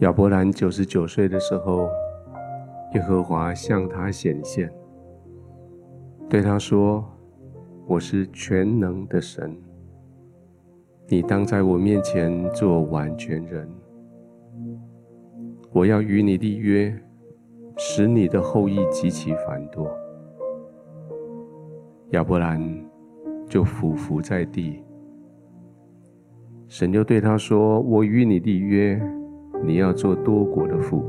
亚伯兰九十九岁的时候，耶和华向他显现，对他说：“我是全能的神，你当在我面前做完全人。我要与你立约，使你的后裔极其繁多。”亚伯兰就俯伏在地。神就对他说：“我与你立约，你要做多国的父。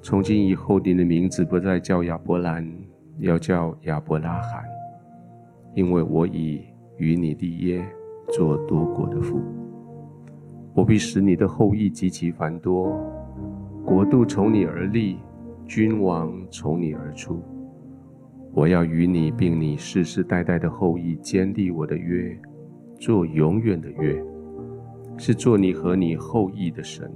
从今以后，你的名字不再叫亚伯兰，要叫亚伯拉罕，因为我已与你立约，做多国的父。我必使你的后裔极其繁多，国度从你而立，君王从你而出。我要与你并你世世代代的后裔坚立我的约。”做永远的约，是做你和你后裔的神。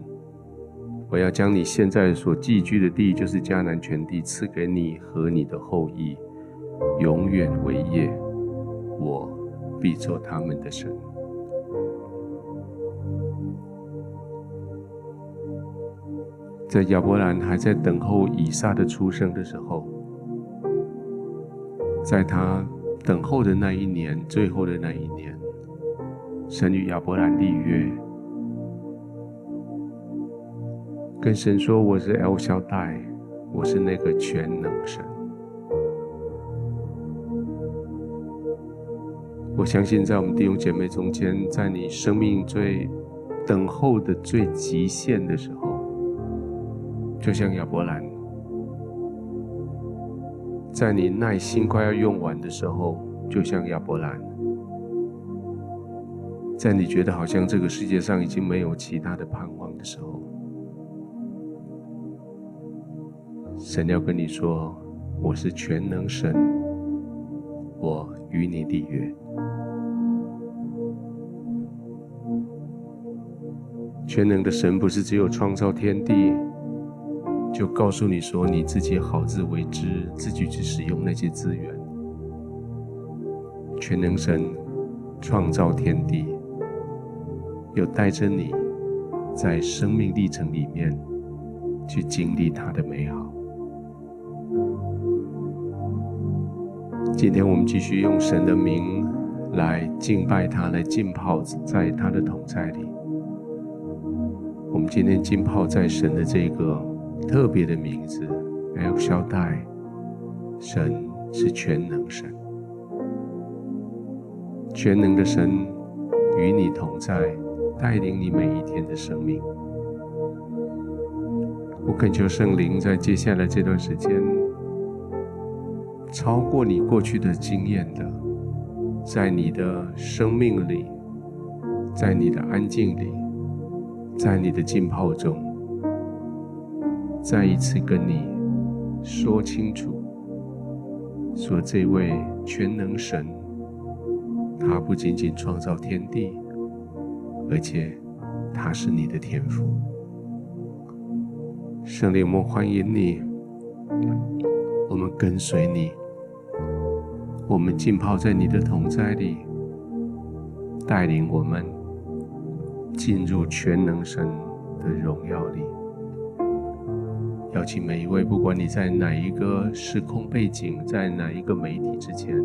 我要将你现在所寄居的地，就是迦南全地，赐给你和你的后裔，永远为业。我必做他们的神。在亚伯兰还在等候以撒的出生的时候，在他等候的那一年，最后的那一年。神与亚伯兰立约，跟神说：“我是 El Shaddai，我是那个全能神。”我相信，在我们弟兄姐妹中间，在你生命最等候的最极限的时候，就像亚伯兰，在你耐心快要用完的时候，就像亚伯兰。在你觉得好像这个世界上已经没有其他的盼望的时候，神要跟你说：“我是全能神，我与你立约。”全能的神不是只有创造天地，就告诉你说你自己好自为之，自己去使用那些资源。全能神创造天地。又带着你，在生命历程里面去经历他的美好。今天我们继续用神的名来敬拜他，来浸泡在他的同在里。我们今天浸泡在神的这个特别的名字，El Shaddai，神是全能神，全能的神与你同在。带领你每一天的生命。我恳求圣灵在接下来这段时间，超过你过去的经验的，在你的生命里，在你的安静里，在你的浸泡中，再一次跟你说清楚，说这位全能神，他不仅仅创造天地。而且，他是你的天赋。圣灵，我们欢迎你，我们跟随你，我们浸泡在你的同在里，带领我们进入全能神的荣耀里。邀请每一位，不管你在哪一个时空背景，在哪一个媒体之前。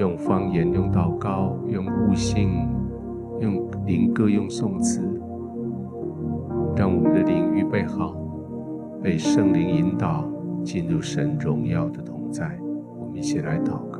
用方言，用祷告，用悟性，用灵歌，用颂词，让我们的灵预备好，被圣灵引导进入神荣耀的同在。我们一起来祷告。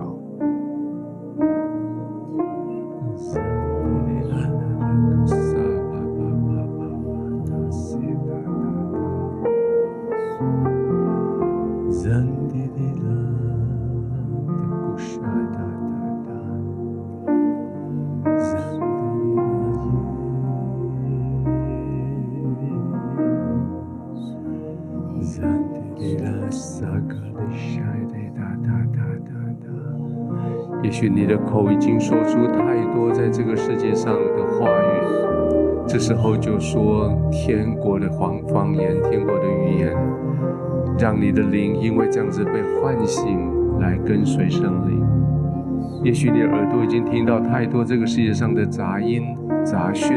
口已经说出太多在这个世界上的话语，这时候就说天国的方方言、天国的语言，让你的灵因为这样子被唤醒，来跟随圣灵。也许你的耳朵已经听到太多这个世界上的杂音、杂讯，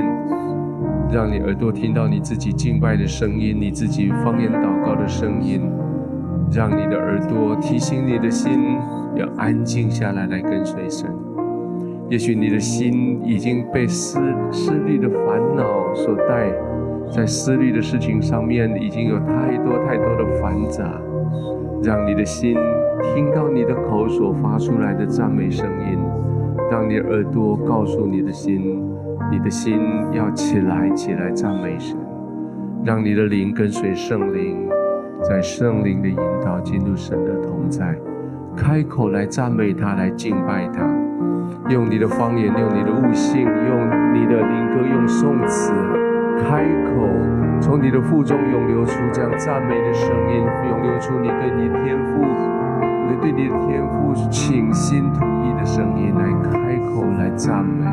让你耳朵听到你自己敬拜的声音，你自己方言祷告的声音，让你的耳朵提醒你的心要安静下来，来跟随神。也许你的心已经被思思虑的烦恼所带，在思虑的事情上面已经有太多太多的繁杂，让你的心听到你的口所发出来的赞美声音，让你耳朵告诉你的心，你的心要起来，起来赞美神，让你的灵跟随圣灵，在圣灵的引导进入神的同在，开口来赞美他，来敬拜他，用你的方言，用你的悟性，用你的灵歌，用宋词，开口从你的腹中涌流出这样赞美的声音，涌流出你对你天赋，你对你的天赋倾心吐意的声音，来开口来赞美。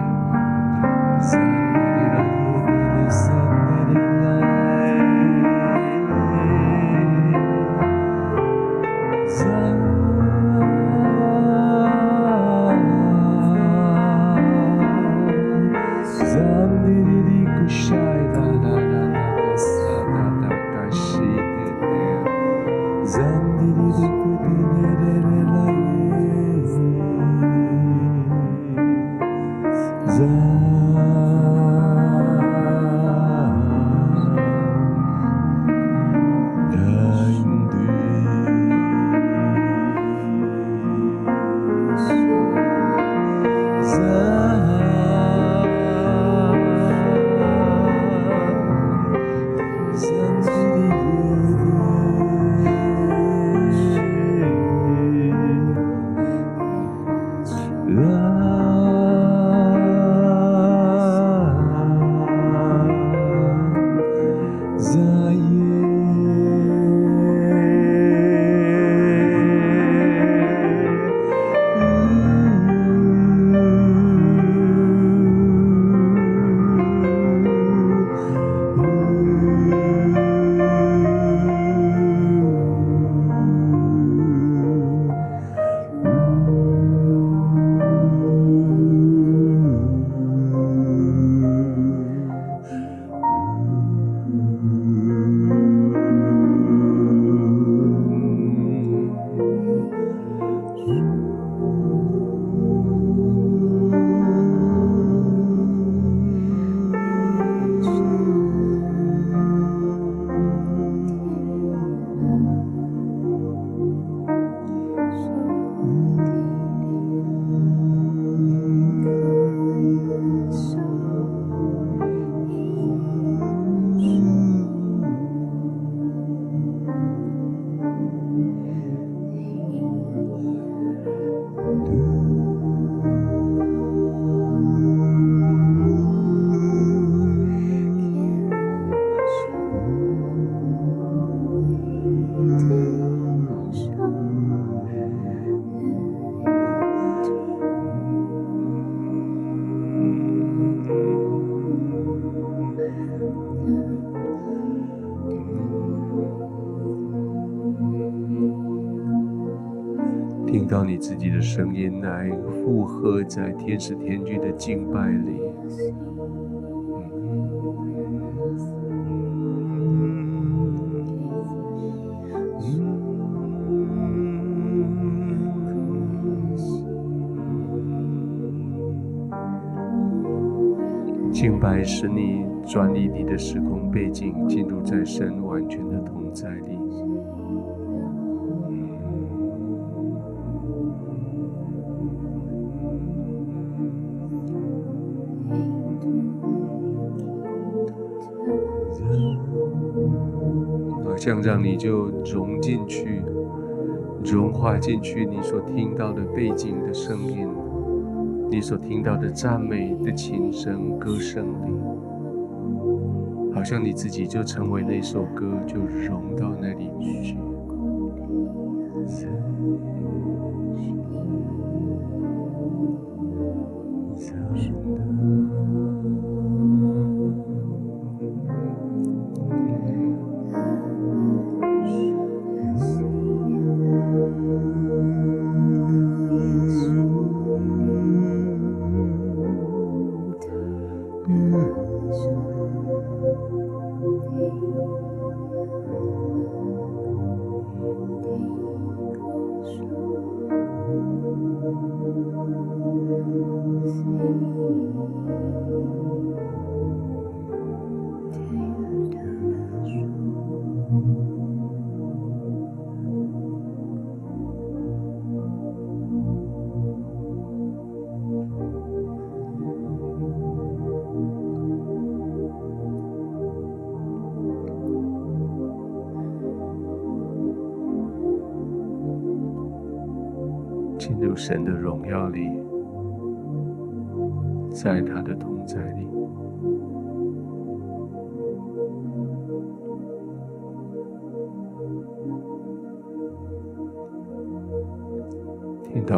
听到你自己的声音来附和在天使天军的敬拜里。敬拜使你转移你的时空背景，进入在神完全的同在里。这样，让你就融进去，融化进去你所听到的背景的声音，你所听到的赞美的琴声、歌声里，好像你自己就成为那首歌，就融到那里去。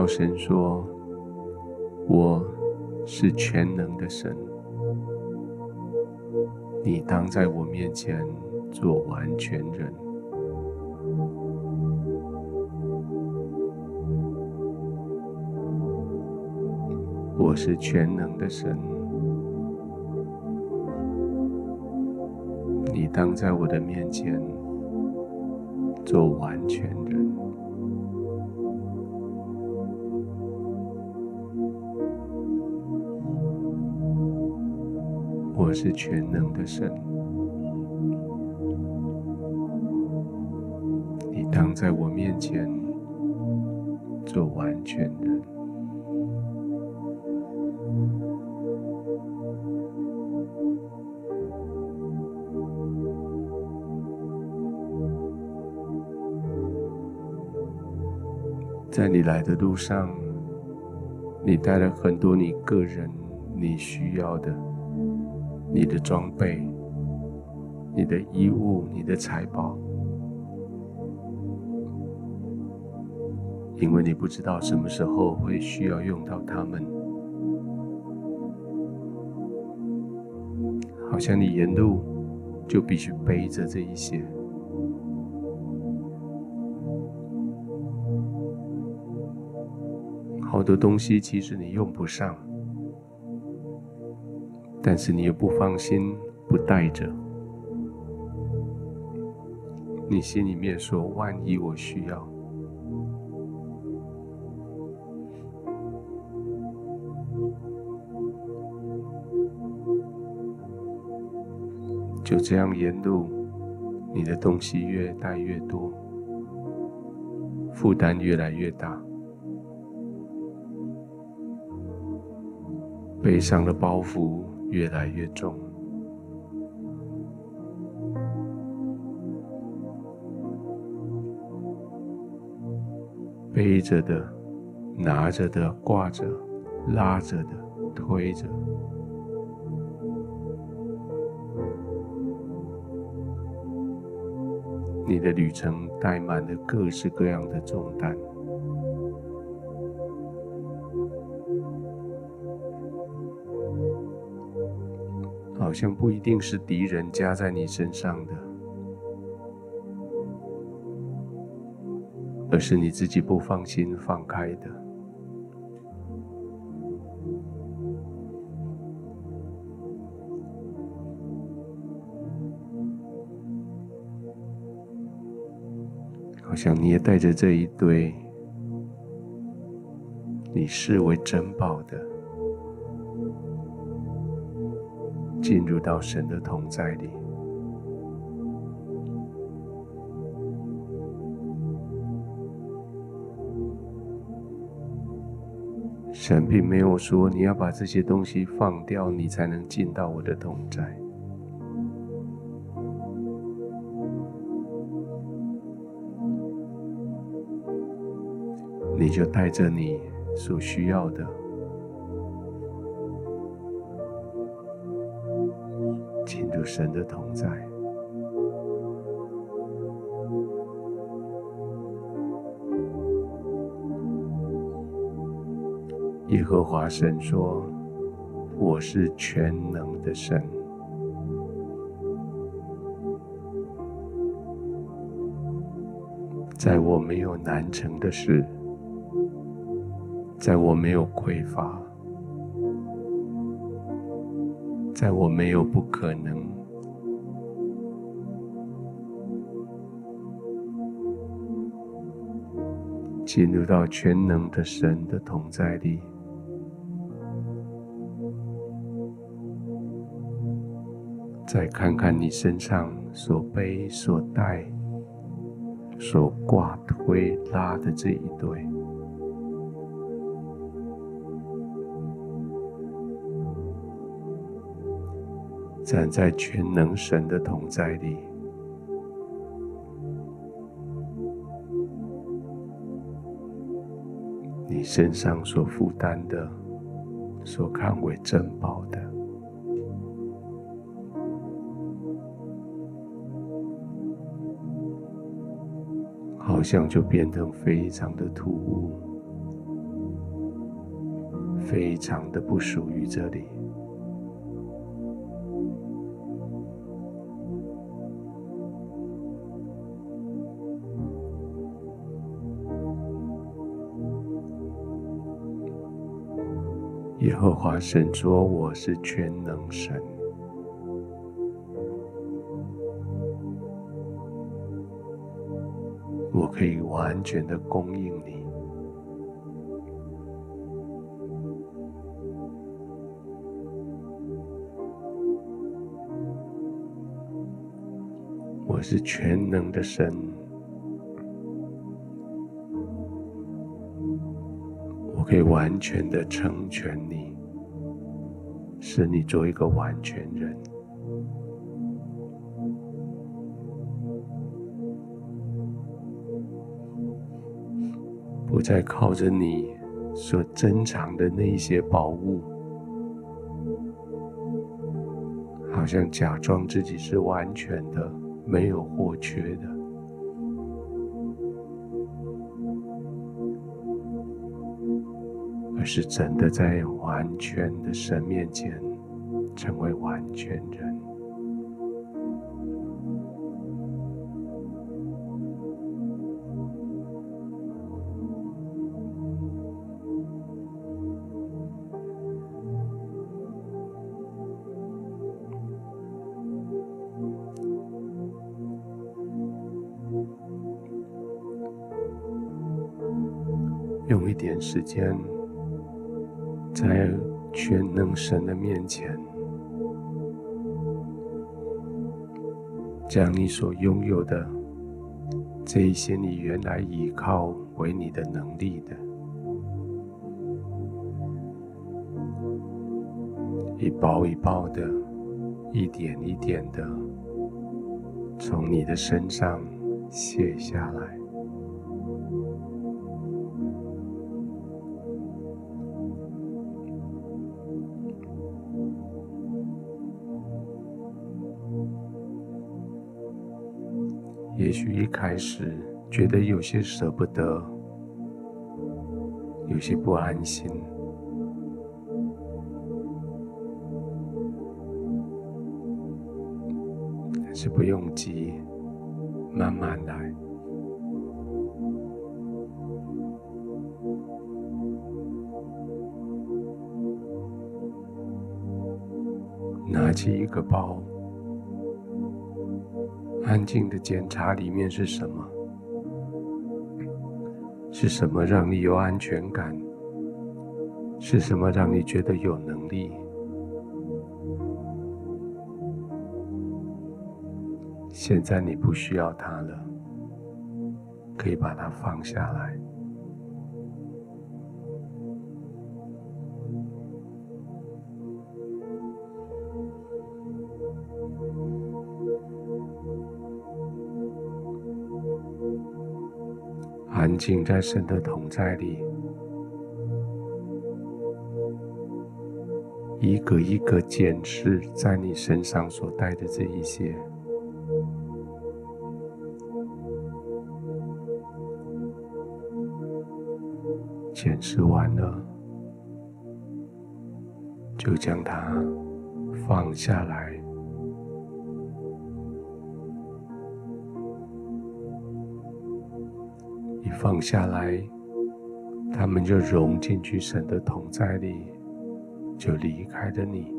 到神说：“我是全能的神，你当在我面前做完全人。”我是全能的神，你当在我的面前做完全人。是全能的神，你当在我面前做完全人。在你来的路上，你带了很多你个人你需要的，你的装备、你的衣物、你的财宝，因为你不知道什么时候会需要用到它们，好像你沿路就必须背着这一些。好多东西其实你用不上，但是你又不放心不带着，你心里面说：万一我需要，就这样沿路，你的东西越带越多，负担越来越大。背上的包袱越来越重，背着的、拿着的、挂着、拉着的、推着，你的旅程带满了各式各样的重担。好像不一定是敌人加在你身上的，而是你自己不放心放开的。好像你也带着这一堆你视为珍宝的。进入到神的同在里，神并没有说你要把这些东西放掉，你才能进到我的同在。你就带着你所需要的。神的同在，耶和华神说：“我是全能的神，在我没有难成的事，在我没有匮乏。”在我没有不可能。进入到全能的神的同在里。再看看你身上所背所带所挂推拉的这一对站在全能神的同在里。你身上所负担的、所看为珍宝的，好像就变得非常的突兀，非常的不属于这里。耶和华神说：“我是全能神，我可以完全的供应你。我是全能的神。”完全的成全你，使你做一个完全人，不再靠着你所珍藏的那些宝物，好像假装自己是完全的，没有或缺的。而是真的在完全的神面前成为完全人，用一点时间。在全能神的面前，将你所拥有的这一些，你原来依靠为你的能力的，一包一包的，一点一点的，从你的身上卸下来。开始觉得有些舍不得，有些不安心，但是不用急，慢慢来。拿起一个包。安静的检查里面是什么？是什么让你有安全感？是什么让你觉得有能力？现在你不需要它了，可以把它放下来。安静在神的同在里，一个一个检视在你身上所带的这一些，检视完了，就将它放下来。放下来，他们就融进去神的同在里，就离开了你。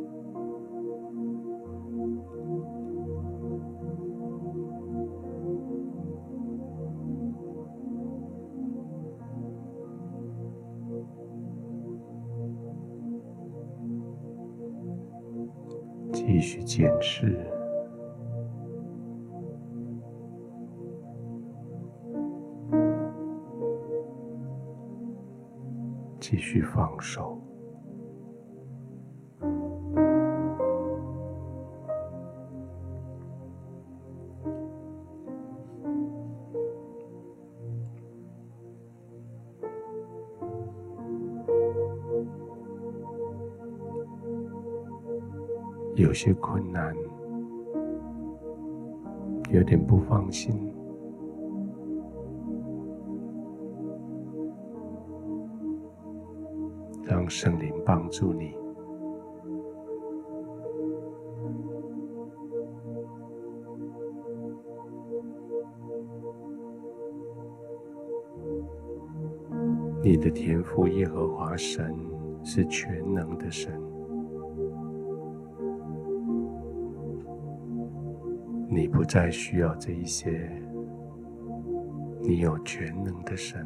继续检视。继续放手。有些困难，有点不放心，让圣灵帮助你。你的天父耶和华神是全能的神。你不再需要这一些，你有全能的神。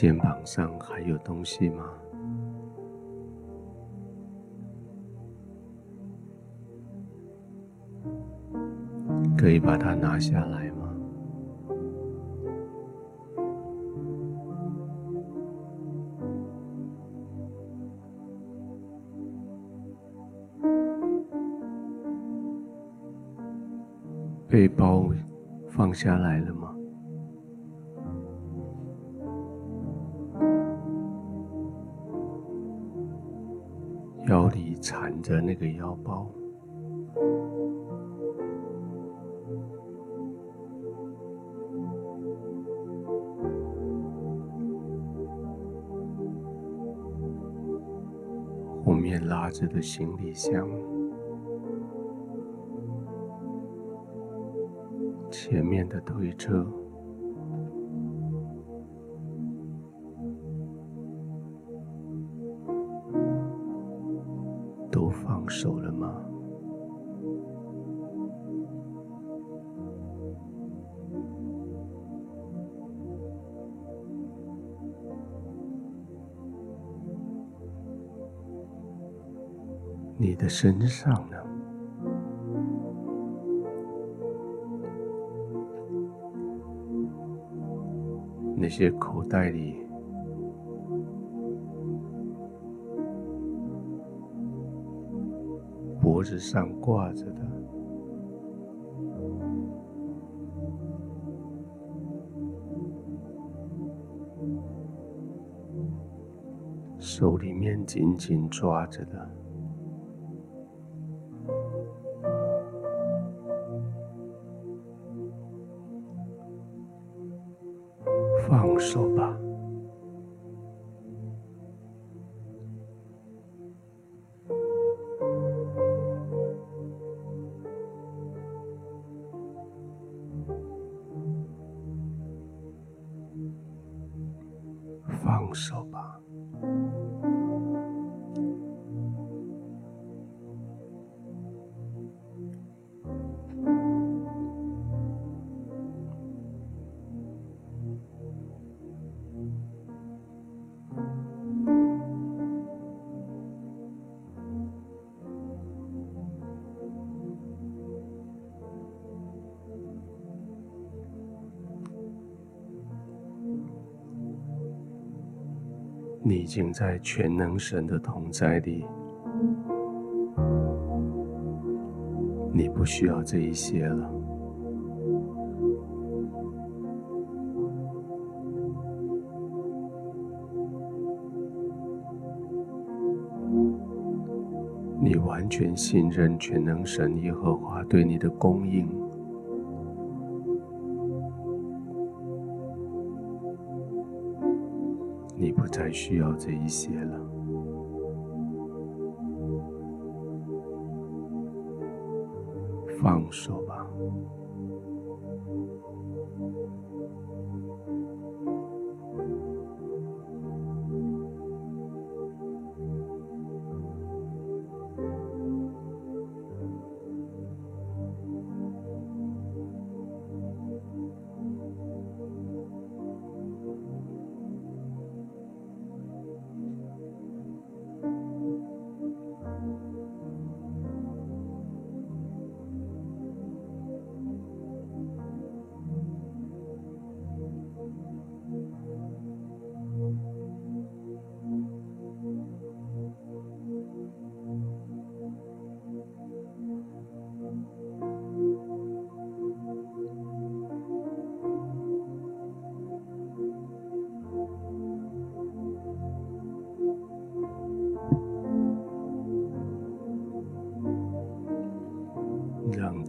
肩膀上还有东西吗？可以把它拿下来吗？背包放下来了吗？着那个腰包，后面拉着的行李箱，前面的推车。身上呢？那些口袋里，脖子上挂着的，手里面紧紧抓着的。你已经在全能神的同在里，你不需要这一些了。你完全信任全能神耶和华对你的供应。再需要这一些了，放手吧。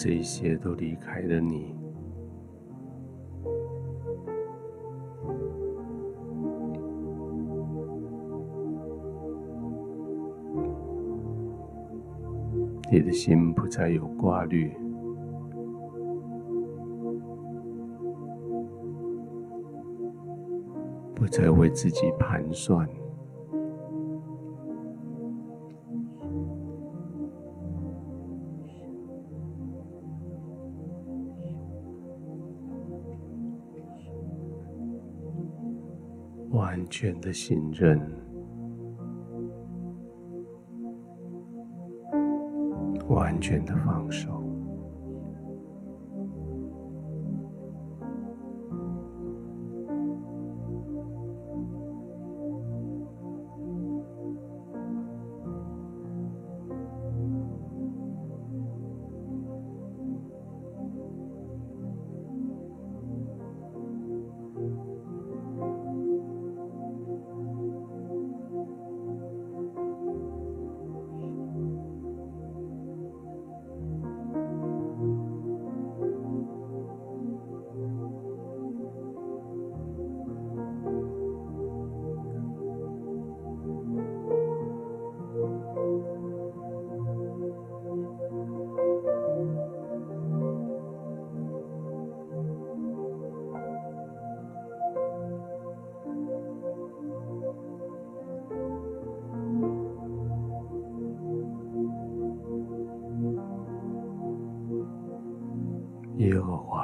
这些都离开了你，你的心不再有挂虑，不再为自己盘算。全的信任，完全的放手。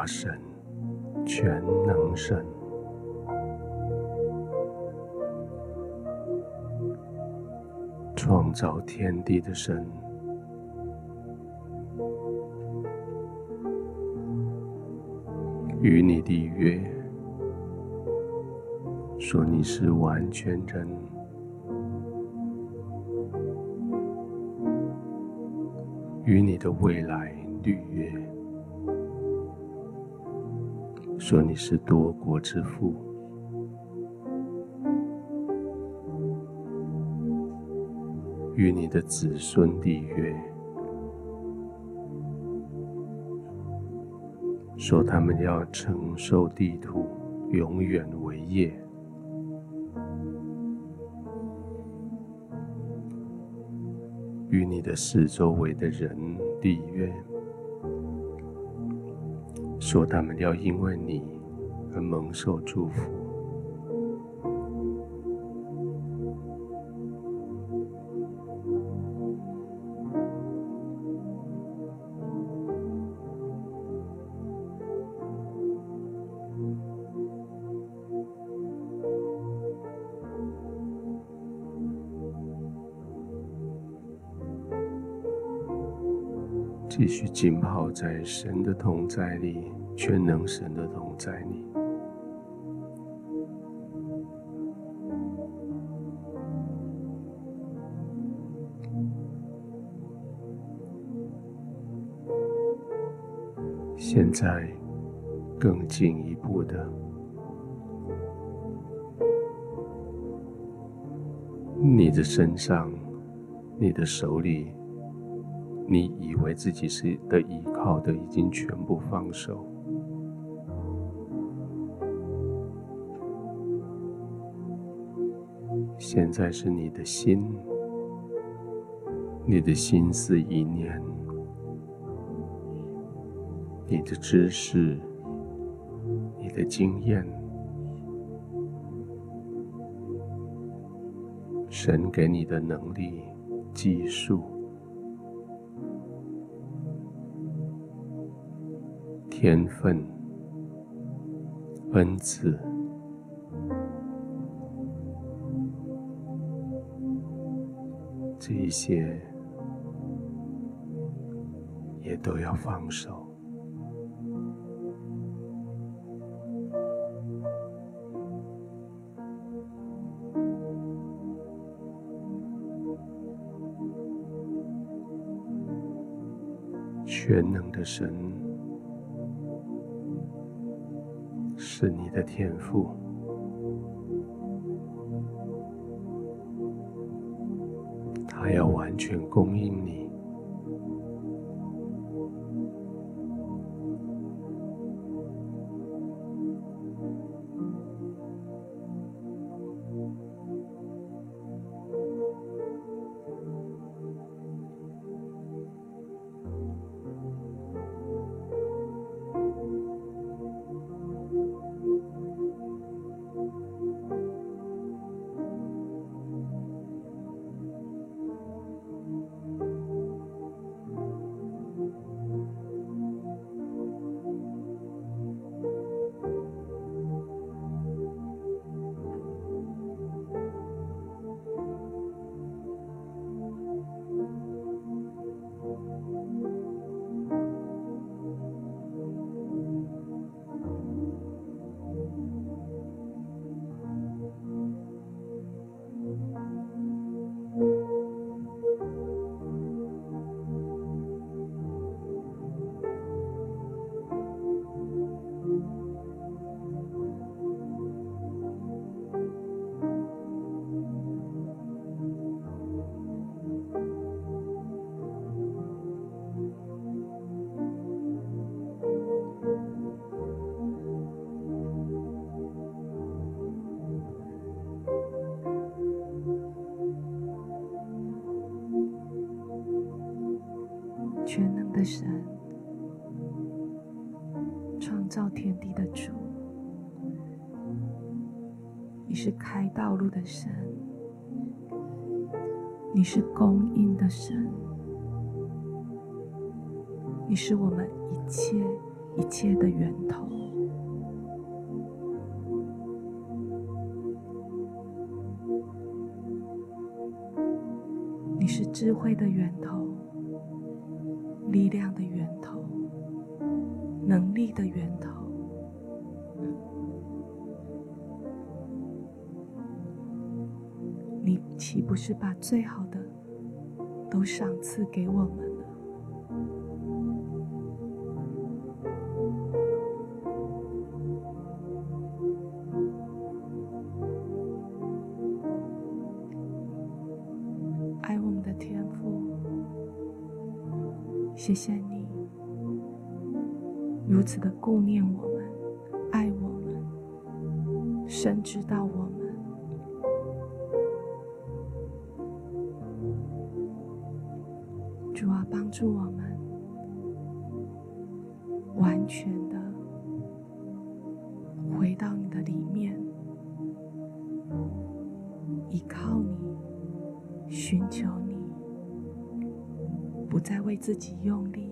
神，全能神，创造天地的神，与你的约，说你是完全人，与你的未来立约。说你是多国之父，与你的子孙缔约，说他们要承受地土，永远为业，与你的四周围的人缔约。说他们要因为你而蒙受祝福，继续浸泡在神的同在里。全能神的同在你，现在更进一步的，你的身上，你的手里，你以为自己是的依靠的，已经全部放手。现在是你的心，你的心思意念，你的知识，你的经验，神给你的能力、技术、天分、恩赐。一些也都要放手，全能的神是你的天赋。全供应你。道路的神，你是供应的神，你是我们一切一切的源头。你是智慧的源头，你岂不是把最好的都赏赐给我们了？爱我们的天父？谢谢你如此的顾念我们，爱我们，深知道我们。自己用力，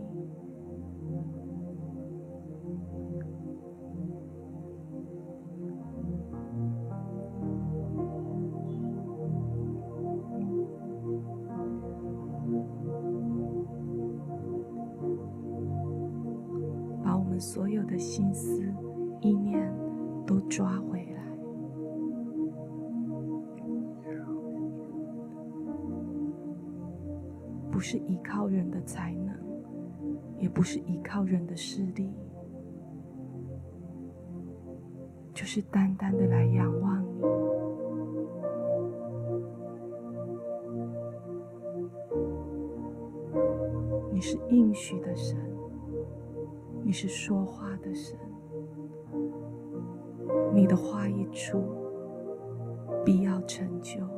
不是依靠人的才能，也不是依靠人的势力，就是单单的来仰望你。你是应许的神，你是说话的神，你的话一出，必要成就。